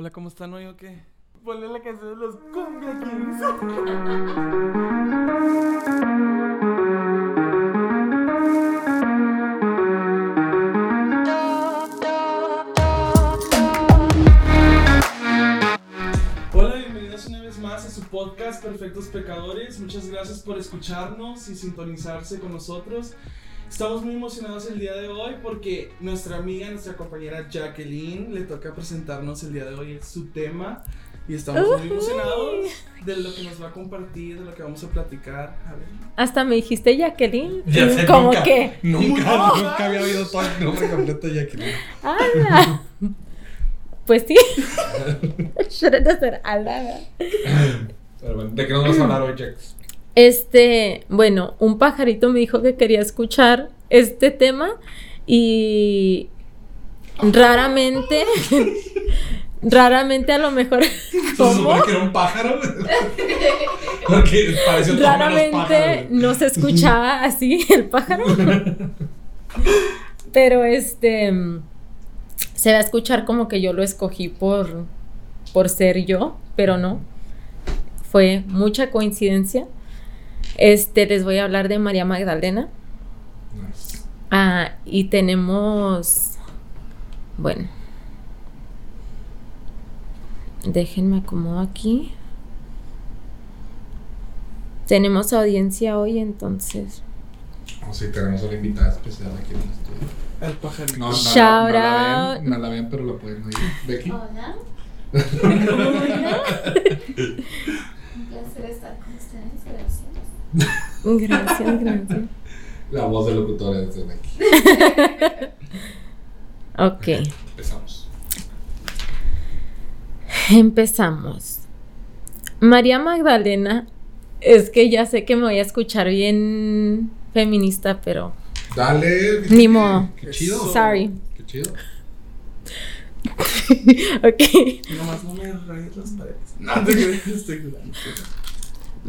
Hola, ¿cómo están hoy o qué? Ponle la canción de los Cumbia. Hola, bienvenidos una vez más a su podcast Perfectos Pecadores. Muchas gracias por escucharnos y sintonizarse con nosotros. Estamos muy emocionados el día de hoy porque nuestra amiga, nuestra compañera Jacqueline, le toca presentarnos el día de hoy su tema. Y estamos muy emocionados de lo que nos va a compartir, de lo que vamos a platicar. A ver. Hasta me dijiste Jacqueline. Ya sé, como nunca, que. Nunca, ¡Oh! nunca había oído todo el nombre completo de Jacqueline. ¡Hala! Pues sí. Shouldn't have said ala. Pero bueno, ¿de qué nos vas a hablar hoy, Jax? Este, bueno, un pajarito me dijo que quería escuchar este tema y raramente, raramente a lo mejor, ¿Se ¿cómo? que era un pájaro? Porque pareció Raramente no se escuchaba así el pájaro. Pero este se va a escuchar como que yo lo escogí por por ser yo, pero no. Fue mucha coincidencia. Este les voy a hablar de María Magdalena. Nice. Ah, y tenemos bueno. Déjenme acomodo aquí. Tenemos audiencia hoy, entonces. O si tenemos una invitada especial aquí en el estudio. El pajarito. No, no, Shout no la out. ven, no la ven, pero la pueden oír. Becky. Hola, Hola. un placer estar con ustedes, gracias. Gracias. La voz de locutora es de Becky. Ok, Empezamos. empezamos. María Magdalena, es que ya sé que me voy a escuchar bien feminista, pero Dale. Ni modo. Qué chido. Sorry. Qué chido. ok. Nomás no me rayes las paredes. No te creas, estoy jugando.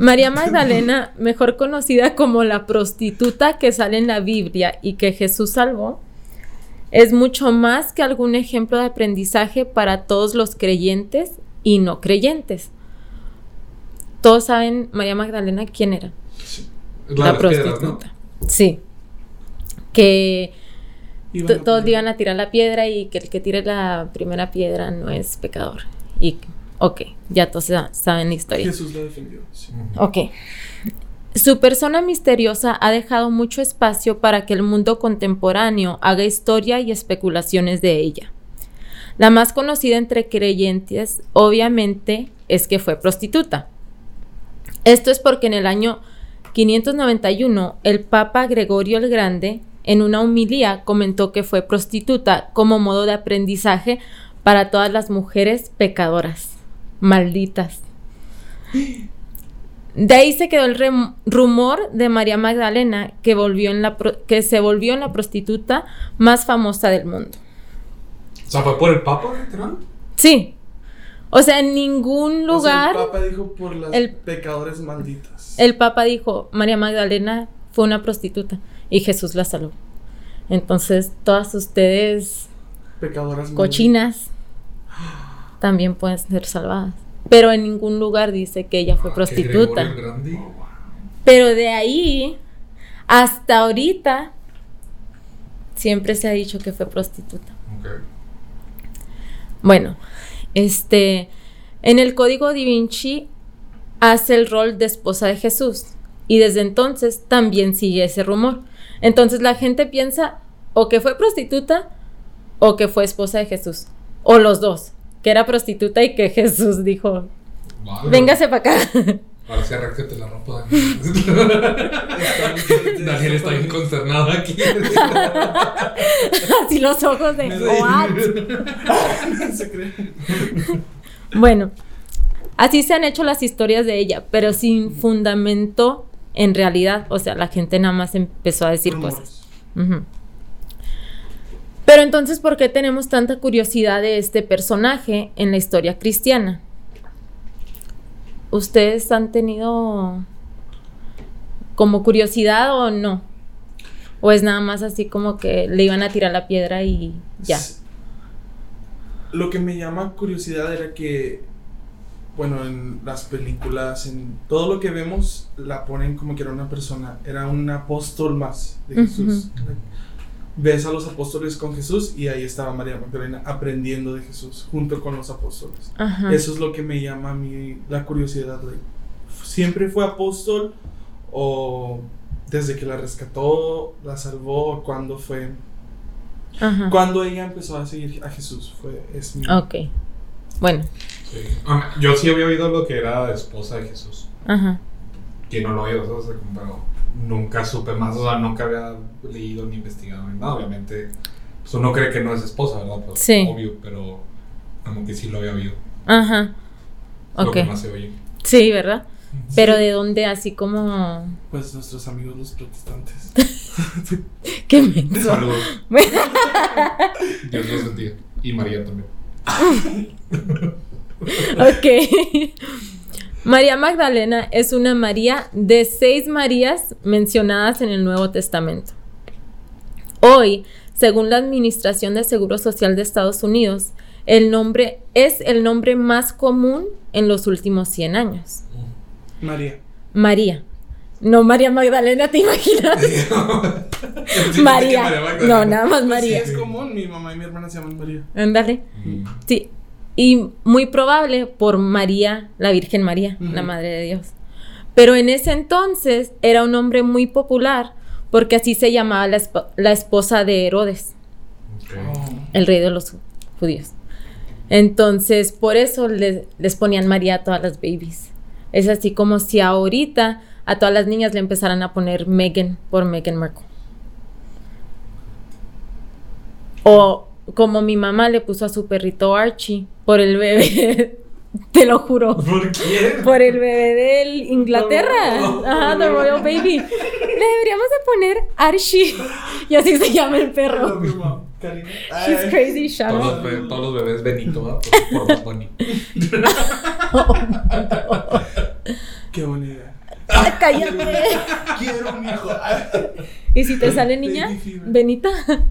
María Magdalena, mejor conocida como la prostituta que sale en la Biblia y que Jesús salvó, es mucho más que algún ejemplo de aprendizaje para todos los creyentes y no creyentes. Todos saben María Magdalena quién era. Sí. La, piedras, prostituta. Sí. Que todos iban a tirar la piedra y que el que tire la primera piedra no es pecador. Y, ok, ya todos sa- saben la historia. Jesús la defendió. Ok. Su persona misteriosa ha dejado mucho espacio para que el mundo contemporáneo haga historia y especulaciones de ella. La más conocida entre creyentes, obviamente, es que fue prostituta. Esto es porque en el año 591 el Papa Gregorio el Grande, en una humilía, comentó que fue prostituta como modo de aprendizaje para todas las mujeres pecadoras, malditas. De ahí se quedó el rumor de María Magdalena que, volvió en la que se volvió en la prostituta más famosa del mundo. O sea, fue por el Papa, literal. Sí. O sea, en ningún O sea, lugar el Papa dijo por las el- pecadores malditas. el Papa dijo, María Magdalena fue una prostituta y Jesús la salvó. Entonces, todas ustedes Pecadoras malditas. También pueden ser salvadas. Pero en ningún lugar dice que ella fue Ah, prostituta. Pero de ahí hasta ahorita siempre se ha dicho que fue prostituta. Bueno, este en el código Da Vinci hace el rol de esposa de Jesús y desde entonces también sigue ese rumor. Entonces la gente piensa o que fue prostituta o que fue esposa de Jesús o los dos, que era prostituta y que Jesús dijo, Vale. "Véngase para acá." Ahora sí, arráncate la ropa, Daniel. Daniel está bien consternado aquí. Así los ojos de se cree. Bueno, así se han hecho las historias de ella, pero sin fundamento en realidad. O sea, la gente nada más empezó a decir Rumores. cosas. Ujú. Pero entonces, ¿por qué tenemos tanta curiosidad de este personaje en la historia cristiana? ¿Ustedes han tenido como curiosidad o no? ¿O es nada más así como que le iban a tirar la piedra y ya? Lo que me llama curiosidad era que, bueno, en las películas, en todo lo que vemos, la ponen como que era una persona, era un apóstol más de Jesús. Ves a los apóstoles con Jesús y ahí estaba María Magdalena aprendiendo de Jesús junto con los apóstoles. Ajá. Eso es lo que me llama a mí la curiosidad. like, ¿Siempre fue apóstol o desde que la rescató, la salvó, cuándo fue? Ajá. Cuando ella empezó a seguir a Jesús, fue es mi Ok. Bueno, Sí. Ah, Yo sí había oído lo que era esposa de Jesús. ajá. Que no lo había o sea, nunca supe más, o sea, nunca había leído ni investigado ni nada. Obviamente, pues uno cree que no es esposa, ¿verdad? Pues, Sí. Obvio, pero como que sí lo había oído. Ajá. Lo Ok. que más se oye. Sí, ¿verdad? Pero de dónde así como... Pues nuestros amigos los protestantes. Qué menso. Saludos. Dios los bendiga. Y María también. Ok. María Magdalena es una María de seis Marías mencionadas en el Nuevo Testamento. Hoy, según la Administración de Seguro Social de Estados Unidos, el nombre es el nombre más común en los últimos 100 años. María. María. No María Magdalena, ¿te imaginas? Sí, María. No, nada más Sí, María. es común, mi mamá y mi hermana se llaman María. Ándale. Sí, y muy probable por María, la Virgen María, la Madre de Dios. Pero en ese entonces era un nombre muy popular porque así se llamaba la, esp- la esposa de Herodes. Oh. el rey de los judíos. Entonces, por eso les, les ponían María a todas las babies. Es así como si ahorita a todas las niñas le empezaran a poner Megan por Meghan Markle. O como mi mamá le puso a su perrito Archie por el bebé, te lo juro. ¿Por qué? Por el bebé de Inglaterra. No. Ajá, The Royal Baby. Le deberíamos de poner Archie. Y así se llama el perro. She's crazy, shut Todos todos los bebés Benito, ¿verdad? Por, por Bad Bunny. Qué buena idea. Ah, Cállate. Quiero un hijo. ¿Y si te sale niña? Benita.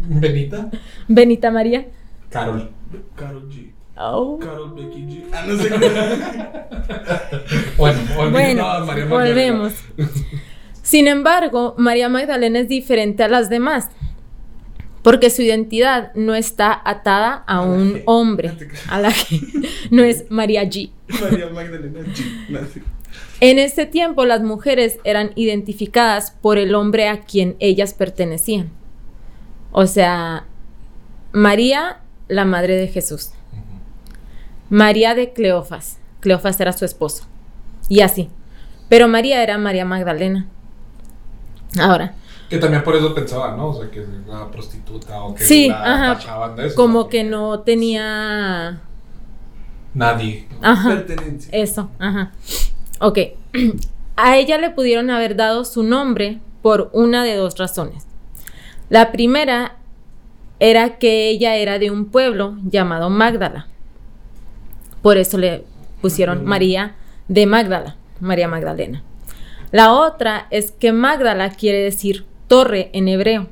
Benita. Benita María. Carol. Carol G. Oh. Carol Becky G. Ah, no sé. Bueno, volviendo Bueno, a María Magdalena. volvemos. Sin embargo, María Magdalena es diferente a las demás, porque su identidad no está atada a un hombre, a la que no es María G. María Magdalena G. No sé. En este tiempo las mujeres eran identificadas por el hombre a quien ellas pertenecían. O sea, María, la madre de Jesús. María de Cleofas. Cleofas era su esposo. Y así. Pero María era María Magdalena. Ahora, Que también por eso pensaba, ¿no? O sea, que la prostituta o que Sí, la ajá. de eso. como ¿no? que no tenía Nadie. Ajá. Pertenencia. Eso, ajá. Ok. A ella le pudieron haber dado su nombre por una de dos razones. La primera era que ella era de un pueblo llamado Magdala. Por eso le pusieron. María de Magdala, María Magdalena. La otra es que Magdala quiere decir torre en hebreo.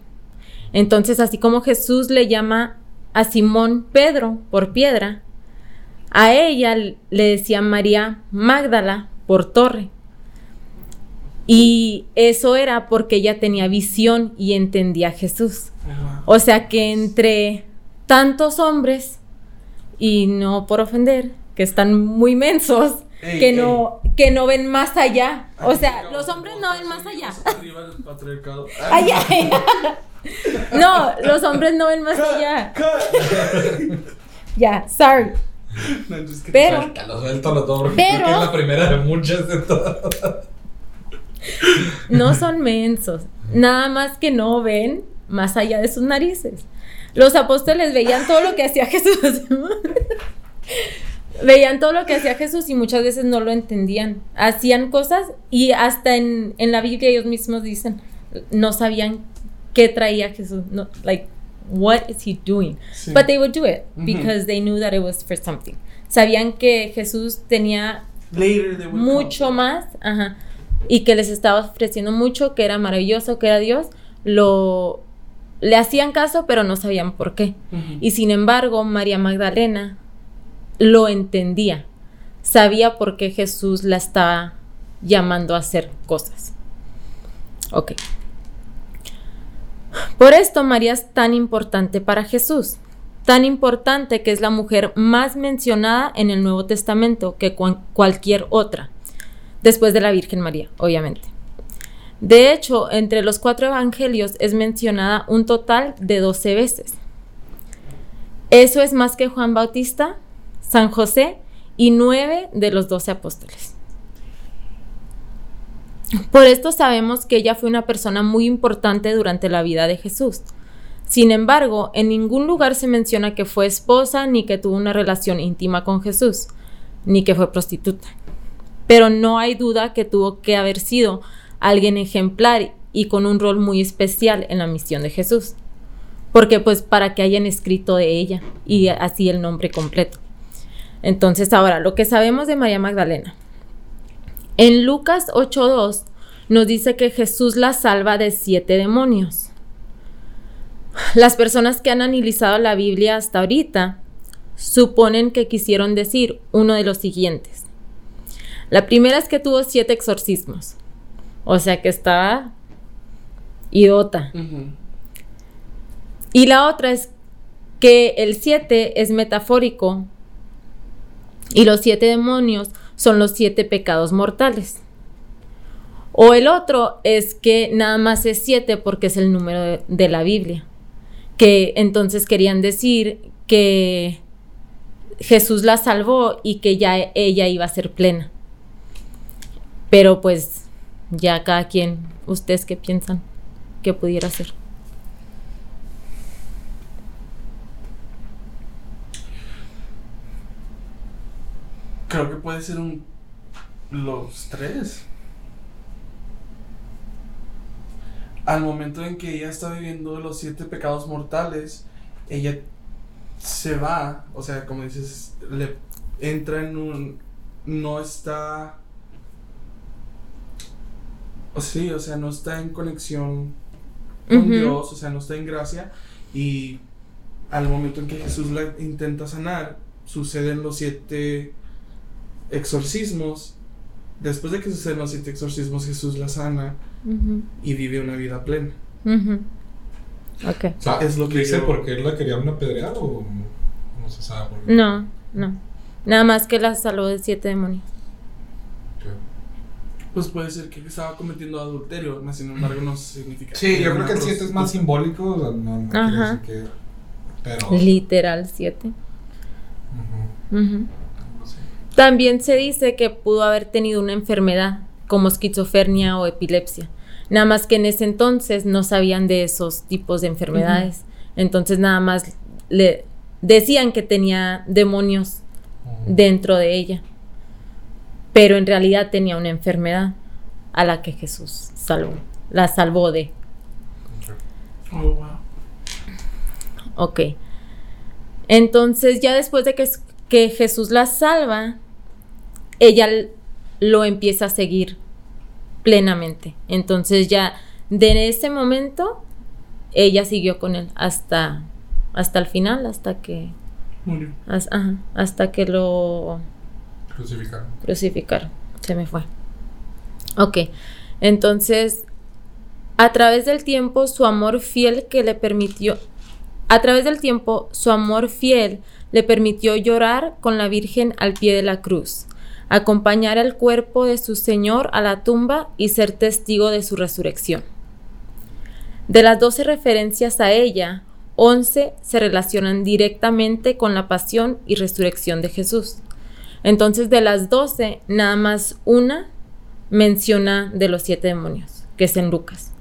Entonces, así como Jesús le llama a Simón Pedro por piedra, a ella le decía María Magdala por torre. Y eso era porque ella tenía visión y entendía a Jesús. O sea que entre tantos hombres, y no por ofender, que están muy mensos, Ey, que, no, que no ven más allá. O sea, los hombres no ven más allá. arriba el patriarcado. Ay, ay, ay. No, los hombres no ven más allá. Ya, sorry. No, just kidding. Pero, Suéltalo, suéltalo todo. porque Pero- creo que es la primera de muchas de todas. no son mensos. Nada más que no ven más allá de sus narices. Los apóstoles veían todo lo que hacía Jesús. veían todo lo que hacía Jesús y muchas veces no lo entendían. Hacían cosas y hasta en, en la Biblia ellos mismos dicen, no sabían qué traía Jesús. No, like, what is he doing? Sí. But they would do it because they knew that it was for something. Sabían que Jesús tenía mucho come. más, ajá, y que les estaba ofreciendo mucho, que era maravilloso, que era Dios, lo, le hacían caso, pero no sabían por qué. Y sin embargo, María Magdalena lo entendía. Sabía por qué Jesús la estaba llamando a hacer cosas. Ok. Por esto María es tan importante para Jesús. Tan importante que es la mujer más mencionada en el Nuevo Testamento que cualquier otra. Después de la Virgen María, obviamente. De hecho, entre los cuatro evangelios es mencionada un total de 12 veces. Eso es más que Juan Bautista, San José y nueve de los doce apóstoles. Por esto sabemos que ella fue una persona muy importante durante la vida de Jesús. Sin embargo, en ningún lugar se menciona que fue esposa, ni que tuvo una relación íntima con Jesús, ni que fue prostituta. Pero no hay duda que tuvo que haber sido alguien ejemplar y con un rol muy especial en la misión de Jesús porque pues para que hayan escrito de ella y así el nombre completo. Entonces ahora, lo que sabemos de María Magdalena. En Lucas 8.2 nos dice que Jesús la salva de siete demonios. Las personas que han analizado la Biblia hasta ahorita suponen que quisieron decir uno de los siguientes. La primera es que tuvo siete exorcismos, o sea que estaba idiota. Y la otra es que el 7 es metafórico y los siete demonios son los siete pecados mortales. O el otro es que nada más es siete porque es el número de, la Biblia. Que entonces querían decir que Jesús la salvó y que ya ella iba a ser plena. Pero pues ya cada quien, ustedes qué piensan que pudiera ser. Creo que puede ser un. Los tres. Al momento en que ella está viviendo los siete pecados mortales, ella se va, o sea, como dices, le entra en un. No está. Sí, o sea, no está en conexión con. Dios, o sea, no está en gracia. Y al momento en que Jesús la intenta sanar, suceden los siete exorcismos. Después de que suceden los siete exorcismos, Jesús la sana y vive una vida plena. O sea, Es lo que dice yo- por qué la querían apedrear o no se sabe por qué. No, no. Nada más que la salvó de siete demonios. Pues puede ser que estaba cometiendo adulterio, mas sin embargo no significa. Sí, yo creo que el una 7 es más simbólico, o sea, no, no quiere Ajá. decir que. Pero. Literal siete. Ujú, Ujú. También se dice que pudo haber tenido una enfermedad como esquizofrenia o epilepsia. Nada más que en ese entonces no sabían de esos tipos de enfermedades. Entonces nada más le decían que tenía demonios dentro de ella. Pero en realidad tenía una enfermedad a la que Jesús salvó. La salvó de. Oh, wow. Ok. Entonces, ya después de que, que Jesús la salva, ella lo empieza a seguir plenamente. Entonces, ya de ese momento, ella siguió con él hasta, hasta el final, hasta que, Murió. ajá, hasta que lo Crucificaron. crucificaron. Se me fue. Ok. Entonces, a través del tiempo, su amor fiel que le permitió. A través del tiempo, su amor fiel le permitió llorar con la Virgen al pie de la cruz, acompañar el cuerpo de su Señor a la tumba y ser testigo de su resurrección. De las doce referencias a ella, once se relacionan directamente con la pasión y resurrección de Jesús. Entonces, de las doce, nada más una menciona de los siete demonios, que es en Lucas.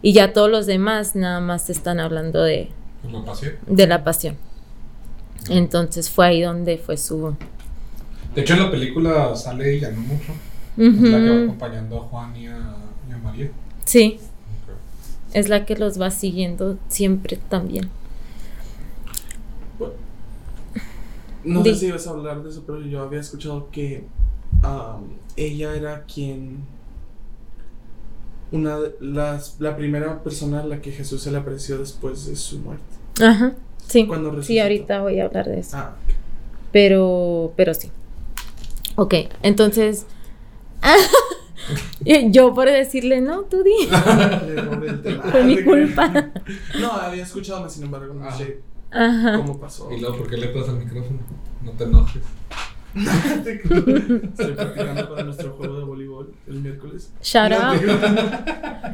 Y ya todos los demás nada más están hablando de, de la pasión. Entonces fue ahí donde fue su... De hecho, en la película sale ella, no mucho. Es la que va acompañando a Juan y a, y a María. Sí, es la que los va siguiendo siempre también. No Di- sé si ibas a hablar de eso, pero yo había escuchado que am, ella era quien una de las, la primera persona a la que Jesús se le apareció después de su muerte. Ajá, sí. Cuando Sí, resucitó. ahorita voy a hablar de eso. Ah, Pero, pero sí. Ok, entonces. Yo por decirle, no, tú di. Fue mi culpa. No, había escuchado, sin embargo, no Ah. sé Ajá. cómo pasó. Y luego, ¿por qué le pasa el micrófono? No te enojes. Estoy practicando para nuestro juego de voleibol el miércoles. Shout out.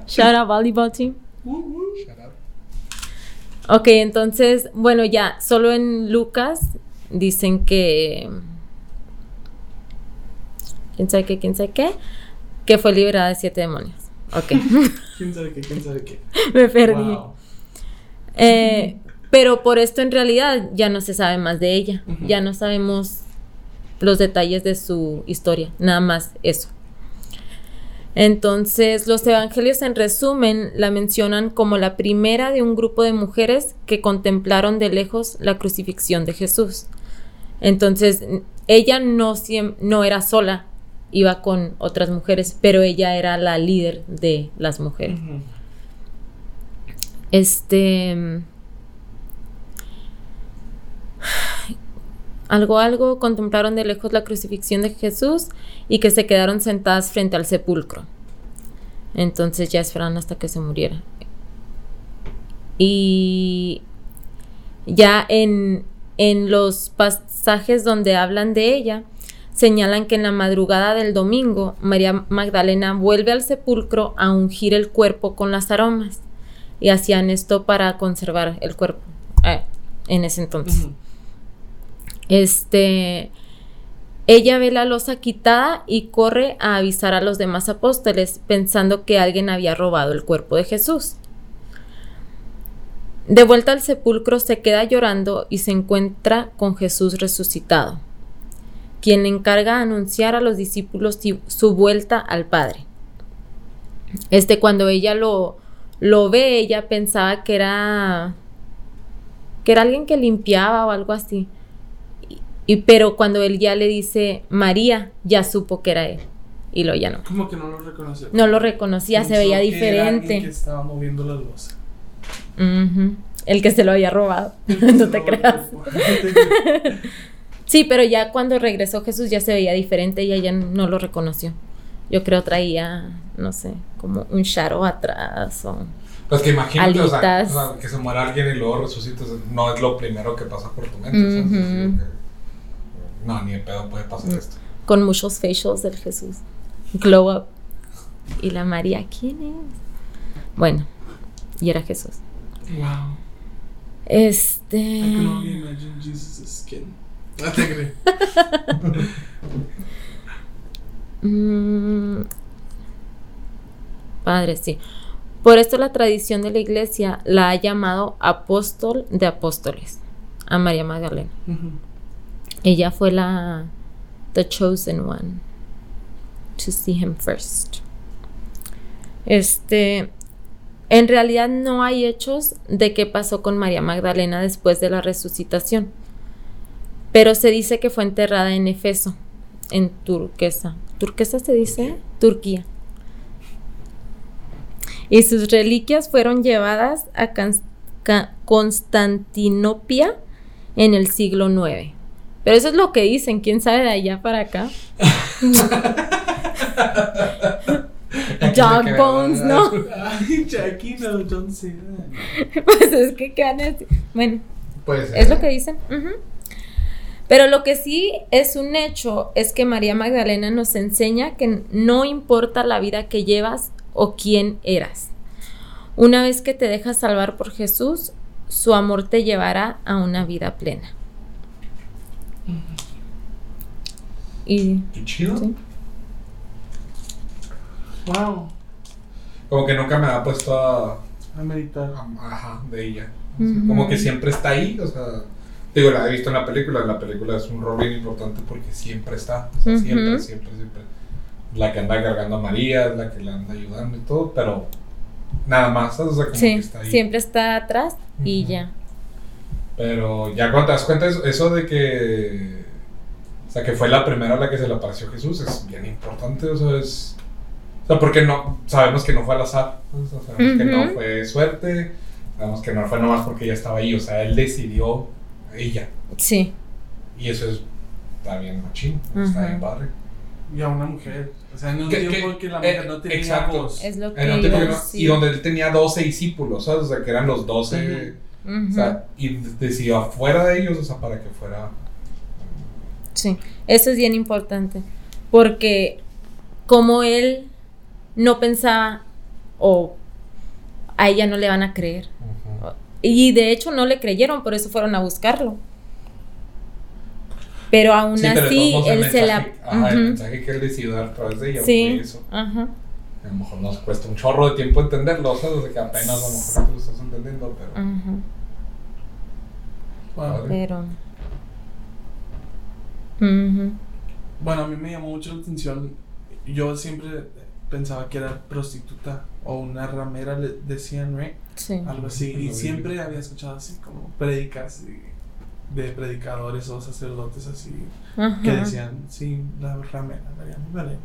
Shout out volleyball team. Uh, uh. Shut up. Ok, entonces, bueno, ya, solo en Lucas dicen que. ¿Quién sabe qué? ¿Quién sabe qué? Que fue liberada de siete demonios. Ok, ¿Quién sabe qué? ¿Quién sabe qué? me perdí. Wow. Eh, pero por esto en realidad ya no se sabe más de ella. Ya no sabemos los detalles de su historia, nada más eso. Entonces, los evangelios en resumen la mencionan como la primera de un grupo de mujeres que contemplaron de lejos la crucifixión de Jesús. Entonces, ella no, no era sola, iba con otras mujeres, pero ella era la líder de las mujeres. Este. Algo, algo, contemplaron de lejos la crucifixión de Jesús y que se quedaron sentadas frente al sepulcro. Entonces ya esperaron hasta que se muriera. Y ya en, en los pasajes donde hablan de ella, señalan que en la madrugada del domingo, María Magdalena vuelve al sepulcro a ungir el cuerpo con las aromas y hacían esto para conservar el cuerpo eh, en ese entonces. Este, ella ve la losa quitada y corre a avisar a los demás apóstoles pensando que alguien había robado el cuerpo de Jesús. De vuelta al sepulcro se queda llorando y se encuentra con Jesús resucitado, quien le encarga anunciar a los discípulos su vuelta al Padre. Este, cuando ella lo, lo ve, ella pensaba que era que era alguien que limpiaba o algo así. Y, y- pero cuando él ya le dice María, ya supo que era él. Y lo ya no. Como que no lo reconoció. No lo reconocía, se veía que era diferente. que estaba moviendo la losa. Ujú. El que se lo había robado. no te creas. Sí, pero ya cuando regresó Jesús ya se veía diferente y ella no lo reconoció. Yo creo traía, no sé, como un shadow atrás o... Pues que imagínate, o sea, Alitas. o sea, que se muera alguien y luego resucitas, no es lo primero que pasa por tu mente. no, ni de pedo puede pasar esto. con muchos facials del Jesús. Glow up. Y la María, ¿quién es? Bueno, y era Jesús. Wow. Este. I can only imagine Jesus' skin. No te creo. Mm, padre, sí. Por esto la tradición de la iglesia la ha llamado apóstol de apóstoles a María Magdalena. Ella fue la the chosen one to see him first. Este, en realidad no hay hechos de qué pasó con María Magdalena después de la resucitación, pero se dice que fue enterrada en Efeso, en Turquesa. ¿Turquesa se dice? Turquía. Y sus reliquias fueron llevadas a Cans- Ca- Constantinopla en el siglo IX. Pero eso es lo que dicen, quién sabe de allá para acá. Dog bones, ¿no? Ay, Jackie, no, don't say that. Pues es que qué van a decir? Bueno, es lo que dicen. ujú. Pero lo que sí es un hecho es que María Magdalena nos enseña que no importa la vida que llevas o quién eras. Una vez que te dejas salvar por Jesús, su amor te llevará a una vida plena. Y Qué chido. Sí. Wow. Como que nunca me había puesto a, A meditar. a- ajá, de ella. O sea, Ujú. Como que siempre está ahí, o sea, digo, la he visto en la película, la película es un rol bien importante porque siempre está, o sea, siempre, siempre, siempre. La que anda cargando a María, es la que la anda ayudando y todo, pero nada más, o sea, como que está ahí. siempre está atrás y ya. Pero ya cuando te das cuenta eso, de que, o sea, que fue la primera a la que se le apareció Jesús es bien importante, o sea, es, o sea, porque no, sabemos que no fue al azar, o sea, sabemos que no fue suerte, sabemos que no fue nomás porque ella estaba ahí, o sea, él decidió ella. Sí. Y eso es, está bien machín, está bien padre. Y a una mujer. O sea, en un Que- tiempo que- que, la mujer eh, no tenía exacto. voz. Es lo que En iba tiempo y donde él tenía 12 discípulos, ¿sabes? O sea, que eran los 12, Ujú. o sea, y decidió afuera de ellos, o sea, para que fuera... Sí, eso es bien importante, porque como él no pensaba o a ella no le van a creer. Ujú. Y de hecho no le creyeron, por eso fueron a buscarlo. Pero aún Sí, pero de así, el él se la... ajá, el Ujú. mensaje que él decidió dar a través de ella Sí, fue eso. ajá. A lo mejor nos cuesta un chorro de tiempo entenderlo. O sea, que apenas a lo mejor tú lo estás entendiendo, pero... Ajá, pero... Ujú. Bueno, a mí me llamó mucho la atención. Yo siempre pensaba que era prostituta o una ramera, le decían, ¿right? Sí. Algo así. Y siempre había escuchado así como predicas de predicadores o sacerdotes así Ajá. que decían, sí, la ramera, María Magdalena.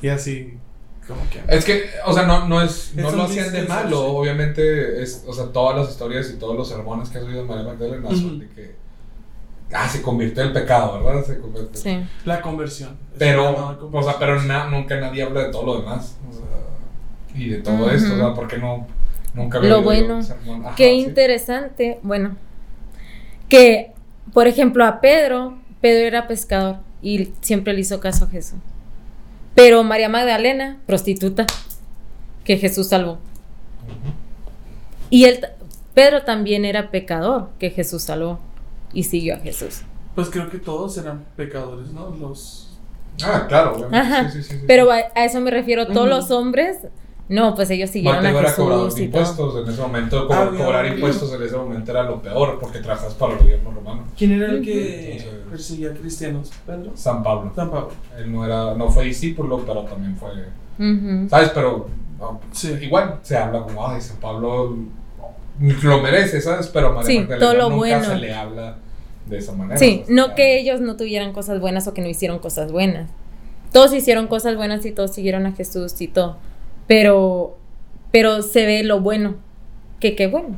Y así, como que. Es que, o sea, no, no es, no lo hacían de malo, sí. obviamente, es, o sea, todas las historias y todos los sermones que has oído de María Magdalena son Ujú. de que, ah, se convirtió en pecado, ¿verdad? Se convirtió. Sí. La conversión. Pero, o sea, pero na- nunca nadie habla de todo lo demás, o sea, y de todo Ujú. esto, o sea, porque no, nunca había Lo bueno? Ajá, Qué sí. interesante, bueno, que, por ejemplo, a Pedro, Pedro era pescador y siempre le hizo caso a Jesús. Pero María Magdalena, prostituta, que Jesús salvó. Y él, Pedro también era pecador, que Jesús salvó y siguió a Jesús. Pues creo que todos eran pecadores, ¿no? Los. Ah, claro, Ajá. sí, sí, sí, sí. Pero a, a eso me refiero, todos Ujú. los hombres, no, pues ellos siguieron Mateo a era cobrador Jesús de impuestos, en ese momento co- Había- cobrar impuestos en ese momento era lo peor, porque trabajas para el gobierno romano. ¿Quién era el que Entonces- perseguía a cristianos? ¿Pedro? San Pablo. San Pablo. Él no era, no fue discípulo, pero también fue, Ujú. ¿sabes? Pero no, Sí. igual se habla como, ay, San Pablo lo merece, ¿sabes? Pero a María Sí, Magdalena todo lo nunca bueno. se le habla de esa manera. Sí, no que ellos no tuvieran cosas buenas o que no hicieron cosas buenas. Todos hicieron cosas buenas y todos siguieron a Jesús y todo. Pero, pero se ve lo bueno, que qué bueno.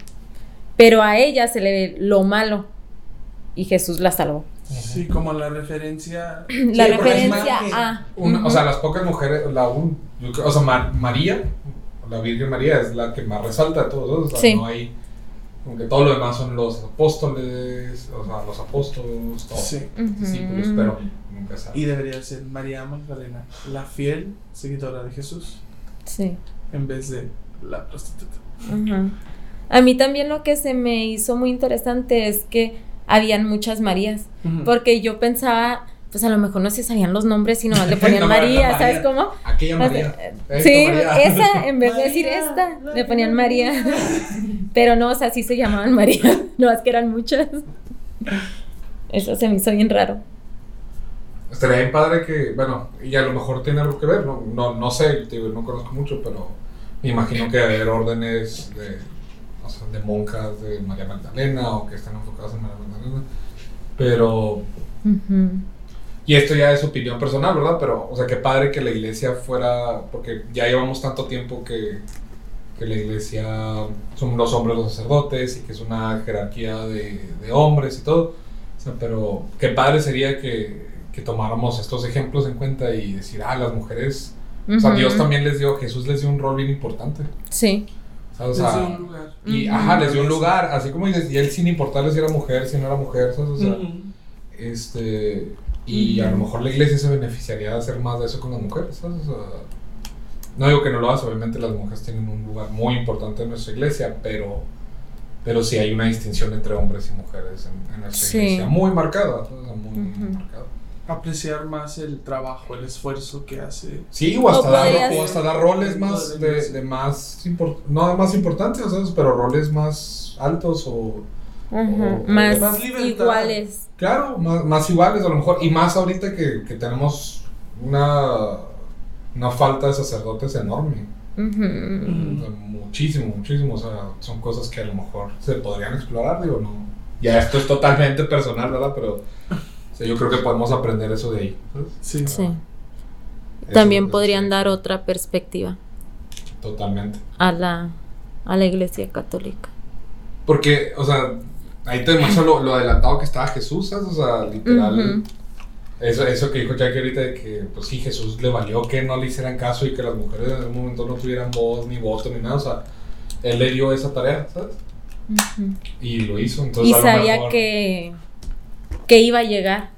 Pero a ella se le ve lo malo y Jesús la salvó. Sí, como la referencia. La Sí, referencia a... Una-. O sea, las pocas mujeres, la un, yo creo- o sea, Ma- María, la Virgen María es la que más resalta de todos, o sea, Sí. no hay, como que todo lo demás son los apóstoles, o sea, los apóstoles, todos, Sí. Discípulos, pero nunca sabe. Y debería ser María Magdalena, la fiel seguidora de Jesús, Sí. en vez de la prostituta. Ujú. A mí también lo que se me hizo muy interesante es que habían muchas Marías. Porque yo pensaba, pues a lo mejor no se sabían los nombres y nomás le ponían No, María, María. ¿sabes cómo? Aquella sea, María. esta Sí, María. esa, en vez de decir esta, le ponían María. Pero no, o sea, sí se llamaban María, no es que eran muchas. Eso se me hizo bien raro. Estaría bien padre que, bueno, y a lo mejor tiene algo que ver, no, no, no sé, te digo, no conozco mucho, pero me imagino que haber órdenes de, o sea, de monjas de María Magdalena o que están enfocadas en María Magdalena, pero, Ujú. Y esto ya es opinión personal, ¿verdad? Pero, o sea, qué padre que la iglesia fuera, porque ya llevamos tanto tiempo que, que la iglesia son los hombres los sacerdotes y que es una jerarquía de, de hombres y todo, o sea, pero qué padre sería que, que tomáramos estos ejemplos en cuenta y decir, ah, las mujeres, o sea. Dios también les dio, Jesús les dio un rol bien importante. Sí. O sea, un lugar. y Ujú. ajá, les dio un lugar, así como dices, y él sin importarle si era mujer, si no era mujer, ¿sabes? O sea, Ujú. este, y a lo mejor la iglesia se beneficiaría de hacer más de eso con las mujeres, ¿sabes? O sea, no digo que no lo hagas, obviamente las mujeres tienen un lugar muy importante en nuestra iglesia, pero, pero sí hay una distinción entre hombres y mujeres en, en nuestra Sí. iglesia, muy marcada, muy, marcada. Apreciar más el trabajo, el esfuerzo que hace. Sí, o hasta, O dar, o hasta dar roles más, de más, no más importantes, ¿sabes? Pero roles más altos o, Más, iguales. Claro, más, más iguales a lo mejor. Y más ahorita que, que tenemos una, una falta de sacerdotes enorme. O sea, muchísimo, muchísimo. O sea, son cosas que a lo mejor se podrían explorar, digo, no. Ya esto es totalmente personal, ¿verdad? Pero o sea, yo creo que podemos aprender eso de ahí. ¿sabes? Sí. Sí. También Eso- podrían sí, dar otra perspectiva Totalmente. a la, a la iglesia católica. Porque, o sea, ahí te demuestra lo, lo adelantado que estaba Jesús, ¿sabes? O sea, literal. Ujú. Eso, eso que dijo Jackie ahorita de que, pues sí, Jesús le valió que no le hicieran caso y que las mujeres en ese momento no tuvieran voz, ni voto, ni nada. O sea, él le dio esa tarea, ¿sabes? Ujú. Y lo hizo. Entonces, Y a lo sabía mejor- que, que iba a llegar.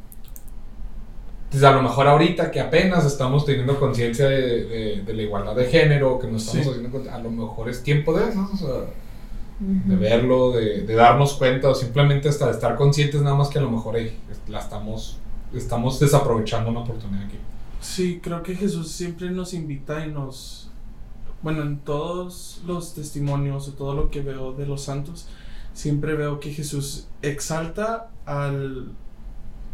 Entonces, a lo mejor ahorita que apenas estamos teniendo conciencia de, de- de la igualdad de género, que nos estamos Sí. haciendo, a lo mejor es tiempo de eso, o sea, de verlo, de, de darnos cuenta, o simplemente hasta de estar conscientes, nada más que a lo mejor ey, la estamos, estamos desaprovechando una oportunidad aquí. Sí, creo que Jesús siempre nos invita y nos... Bueno, en todos los testimonios o todo lo que veo de los santos, siempre veo que Jesús exalta al,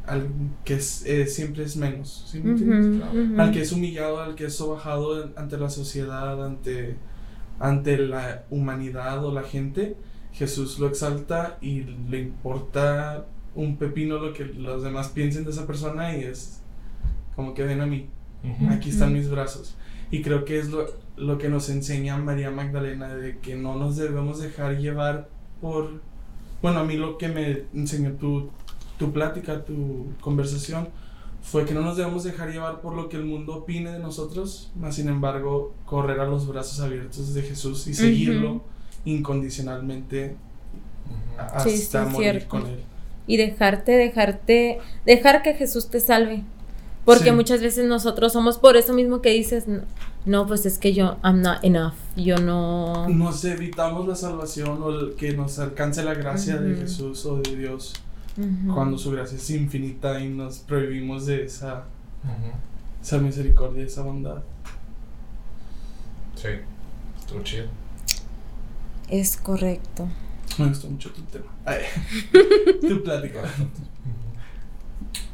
al que es- eh, siempre es menos. ¿sí me entiendes? Ujú, ujú. Al que es humillado, al que es sobajado ante la sociedad, ante, ante la humanidad o la gente, Jesús lo exalta y le importa un pepino lo que los demás piensen de esa persona y es como que ven a mí, aquí están mis brazos. Y creo que es lo, lo que nos enseña María Magdalena, de que no nos debemos dejar llevar por... Bueno, a mí lo que me enseñó tu, tu plática, tu conversación, fue que no nos debemos dejar llevar por lo que el mundo opine de nosotros, más sin embargo, correr a los brazos abiertos de Jesús y seguirlo Ujú. incondicionalmente hasta Sí, sí, morir cierto. con él. y dejarte, dejarte, dejar que Jesús te salve. Porque Sí. muchas veces nosotros somos por eso mismo que dices, no, no, pues es que yo, I'm not enough, yo no... Nos evitamos la salvación o el que nos alcance la gracia de Ujú. Jesús o de Dios Cuando su gracia es infinita y nos prohibimos de esa, Ujú. esa misericordia, esa bondad. Sí, estuvo chido. Es correcto. Me gustó mucho tu tema. Ay, tu plática.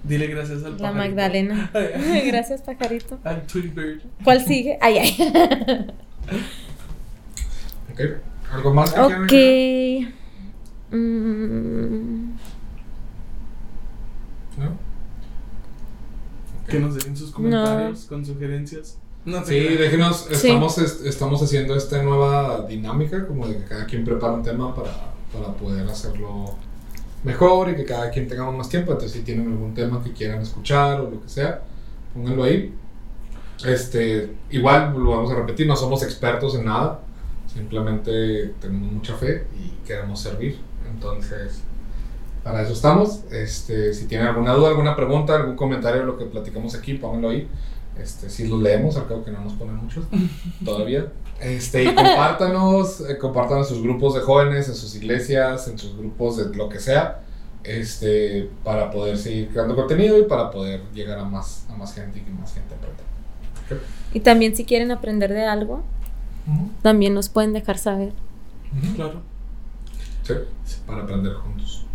Dile gracias al La pajarito. Magdalena. Ay, Gracias, pajarito. Al Bird. ¿Cuál sigue? Ay, ay. Ok, ¿algo más que ok. Mm, ¿No? Que nos dejen sus comentarios con sugerencias. No Sí, déjenos, Sí. estamos, est- estamos haciendo esta nueva dinámica, como de que cada quien prepara un tema para, para poder hacerlo mejor y que cada quien tengamos más tiempo. Entonces, si tienen algún tema que quieran escuchar o lo que sea, pónganlo ahí. Este, igual lo vamos a repetir, no somos expertos en nada, simplemente tenemos mucha fe y queremos servir. Entonces, para eso estamos. Este, si tienen alguna duda, alguna pregunta, algún comentario de lo que platicamos aquí, pónganlo ahí. Este, si los leemos, al cabo que no nos ponen muchos todavía. Este, y compártanos, eh, compártanos en sus grupos de jóvenes, en sus iglesias, en sus grupos de lo que sea, este, para poder seguir creando contenido y para poder llegar a más, a más gente y que más gente aprenda. Y también si quieren aprender de algo, también nos pueden dejar saber. Claro. Sí, para aprender juntos.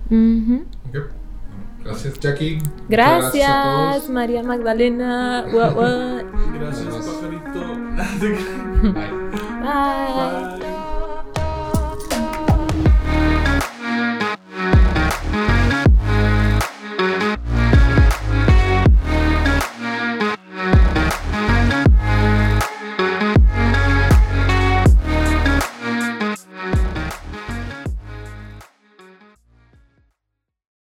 Gracias, Jackie. Gracias, a todos. María Magdalena. Gracias, pajarito. Bye. Bye. Bye.